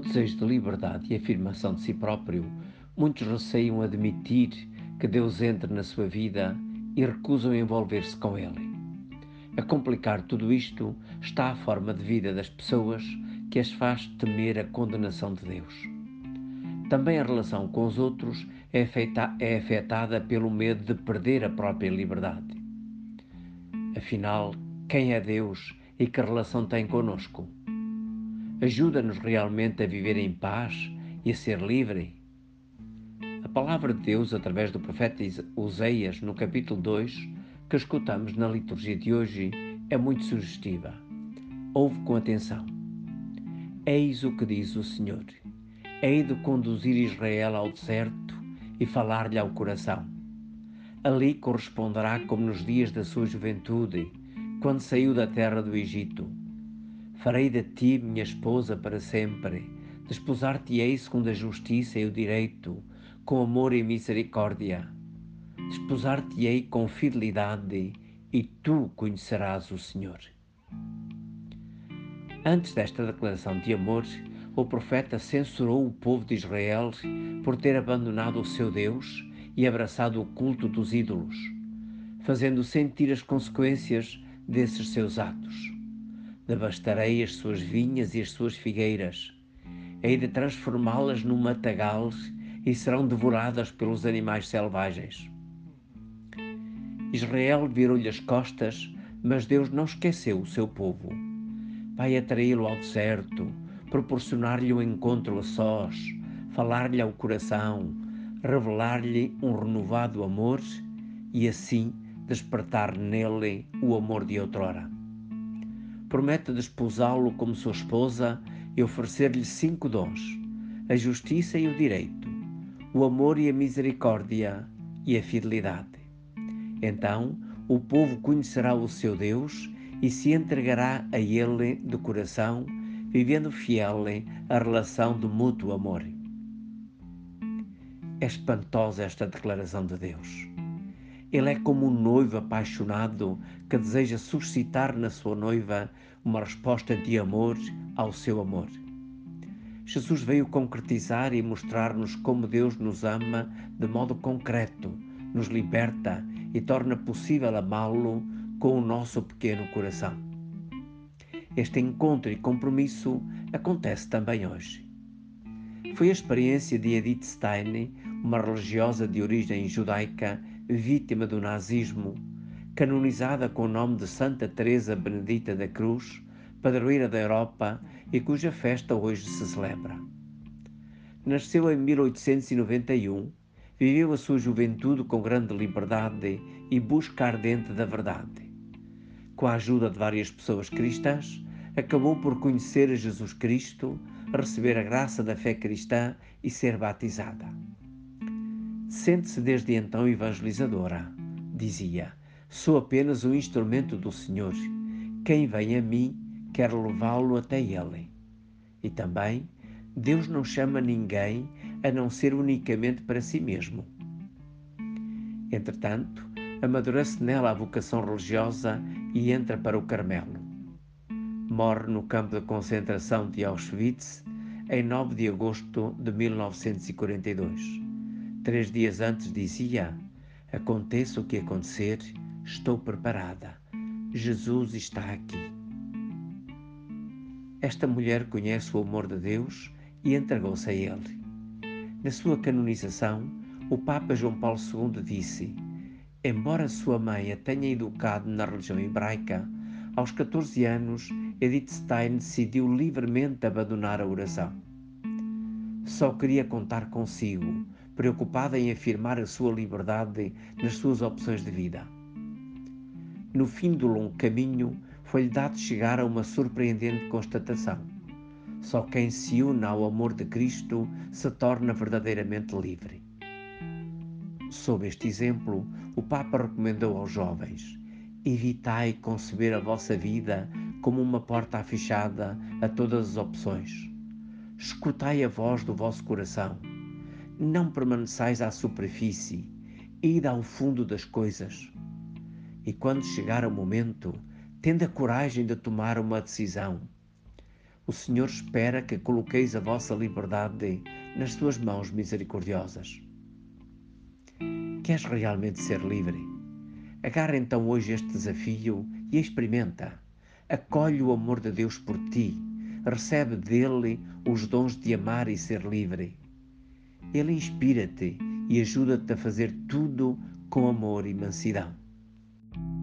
No desejo de liberdade e afirmação de si próprio, muitos receiam admitir que Deus entre na sua vida e recusam envolver-se com Ele. A complicar tudo isto está a forma de vida das pessoas que as faz temer a condenação de Deus. Também a relação com os outros é, afeta é afetada pelo medo de perder a própria liberdade. Afinal, quem é Deus e que relação tem conosco? Ajuda-nos realmente a viver em paz e a ser livre? A palavra de Deus, através do profeta Oseias, no capítulo 2, que escutamos na liturgia de hoje, é muito sugestiva. Ouve com atenção. Eis o que diz o Senhor: Hei de conduzir Israel ao deserto e falar-lhe ao coração. Ali corresponderá como nos dias da sua juventude, quando saiu da terra do Egito. Farei de ti minha esposa para sempre, desposar-te-ei segundo a justiça e o direito, com amor e misericórdia. Desposar-te-ei com fidelidade, e tu conhecerás o Senhor. Antes desta declaração de amor, o profeta censurou o povo de Israel por ter abandonado o seu Deus e abraçado o culto dos ídolos, fazendo sentir as consequências desses seus atos. Devastarei as suas vinhas e as suas figueiras, hei de transformá-las num matagal e serão devoradas pelos animais selvagens. Israel virou-lhe as costas, mas Deus não esqueceu o seu povo vai atraí-lo ao deserto, proporcionar-lhe um encontro a sós, falar-lhe ao coração, revelar-lhe um renovado amor e assim despertar nele o amor de outrora. Promete desposá-lo como sua esposa e oferecer-lhe cinco dons: a justiça e o direito, o amor e a misericórdia e a fidelidade. Então o povo conhecerá o seu Deus e se entregará a Ele de coração, vivendo fiel a relação de mútuo amor. É espantosa esta declaração de Deus. Ele é como um noivo apaixonado que deseja suscitar na sua noiva uma resposta de amor ao seu amor. Jesus veio concretizar e mostrar-nos como Deus nos ama de modo concreto, nos liberta e torna possível amá-lo com o nosso pequeno coração. Este encontro e compromisso acontece também hoje. Foi a experiência de Edith Stein, uma religiosa de origem judaica, vítima do nazismo, canonizada com o nome de Santa Teresa Benedita da Cruz, padroeira da Europa e cuja festa hoje se celebra. Nasceu em 1891, viveu a sua juventude com grande liberdade e busca ardente da verdade com a ajuda de várias pessoas cristãs, acabou por conhecer Jesus Cristo, receber a graça da fé cristã e ser batizada. Sente-se desde então evangelizadora. Dizia: Sou apenas um instrumento do Senhor. Quem vem a mim, quer levá-lo até Ele. E também, Deus não chama ninguém a não ser unicamente para si mesmo. Entretanto, amadurece nela a vocação religiosa e entra para o Carmelo. Morre no campo de concentração de Auschwitz em 9 de agosto de 1942. Três dias antes dizia: Aconteça o que acontecer, estou preparada. Jesus está aqui. Esta mulher conhece o amor de Deus e entregou-se a Ele. Na sua canonização, o Papa João Paulo II disse: Embora sua mãe a tenha educado na religião hebraica, aos 14 anos Edith Stein decidiu livremente abandonar a oração. Só queria contar consigo, preocupada em afirmar a sua liberdade nas suas opções de vida. No fim do longo caminho, foi-lhe dado chegar a uma surpreendente constatação. Só quem se une ao amor de Cristo se torna verdadeiramente livre. Sob este exemplo, o Papa recomendou aos jovens: evitai conceber a vossa vida como uma porta fechada a todas as opções. Escutai a voz do vosso coração. Não permaneçais à superfície, ide ao fundo das coisas. E quando chegar o momento, tende a coragem de tomar uma decisão. O Senhor espera que coloqueis a vossa liberdade nas suas mãos misericordiosas. Queres realmente ser livre? Agarra então hoje este desafio e experimenta. Acolhe o amor de Deus por ti. Recebe dele os dons de amar e ser livre. Ele inspira-te e ajuda-te a fazer tudo com amor e mansidão. thank you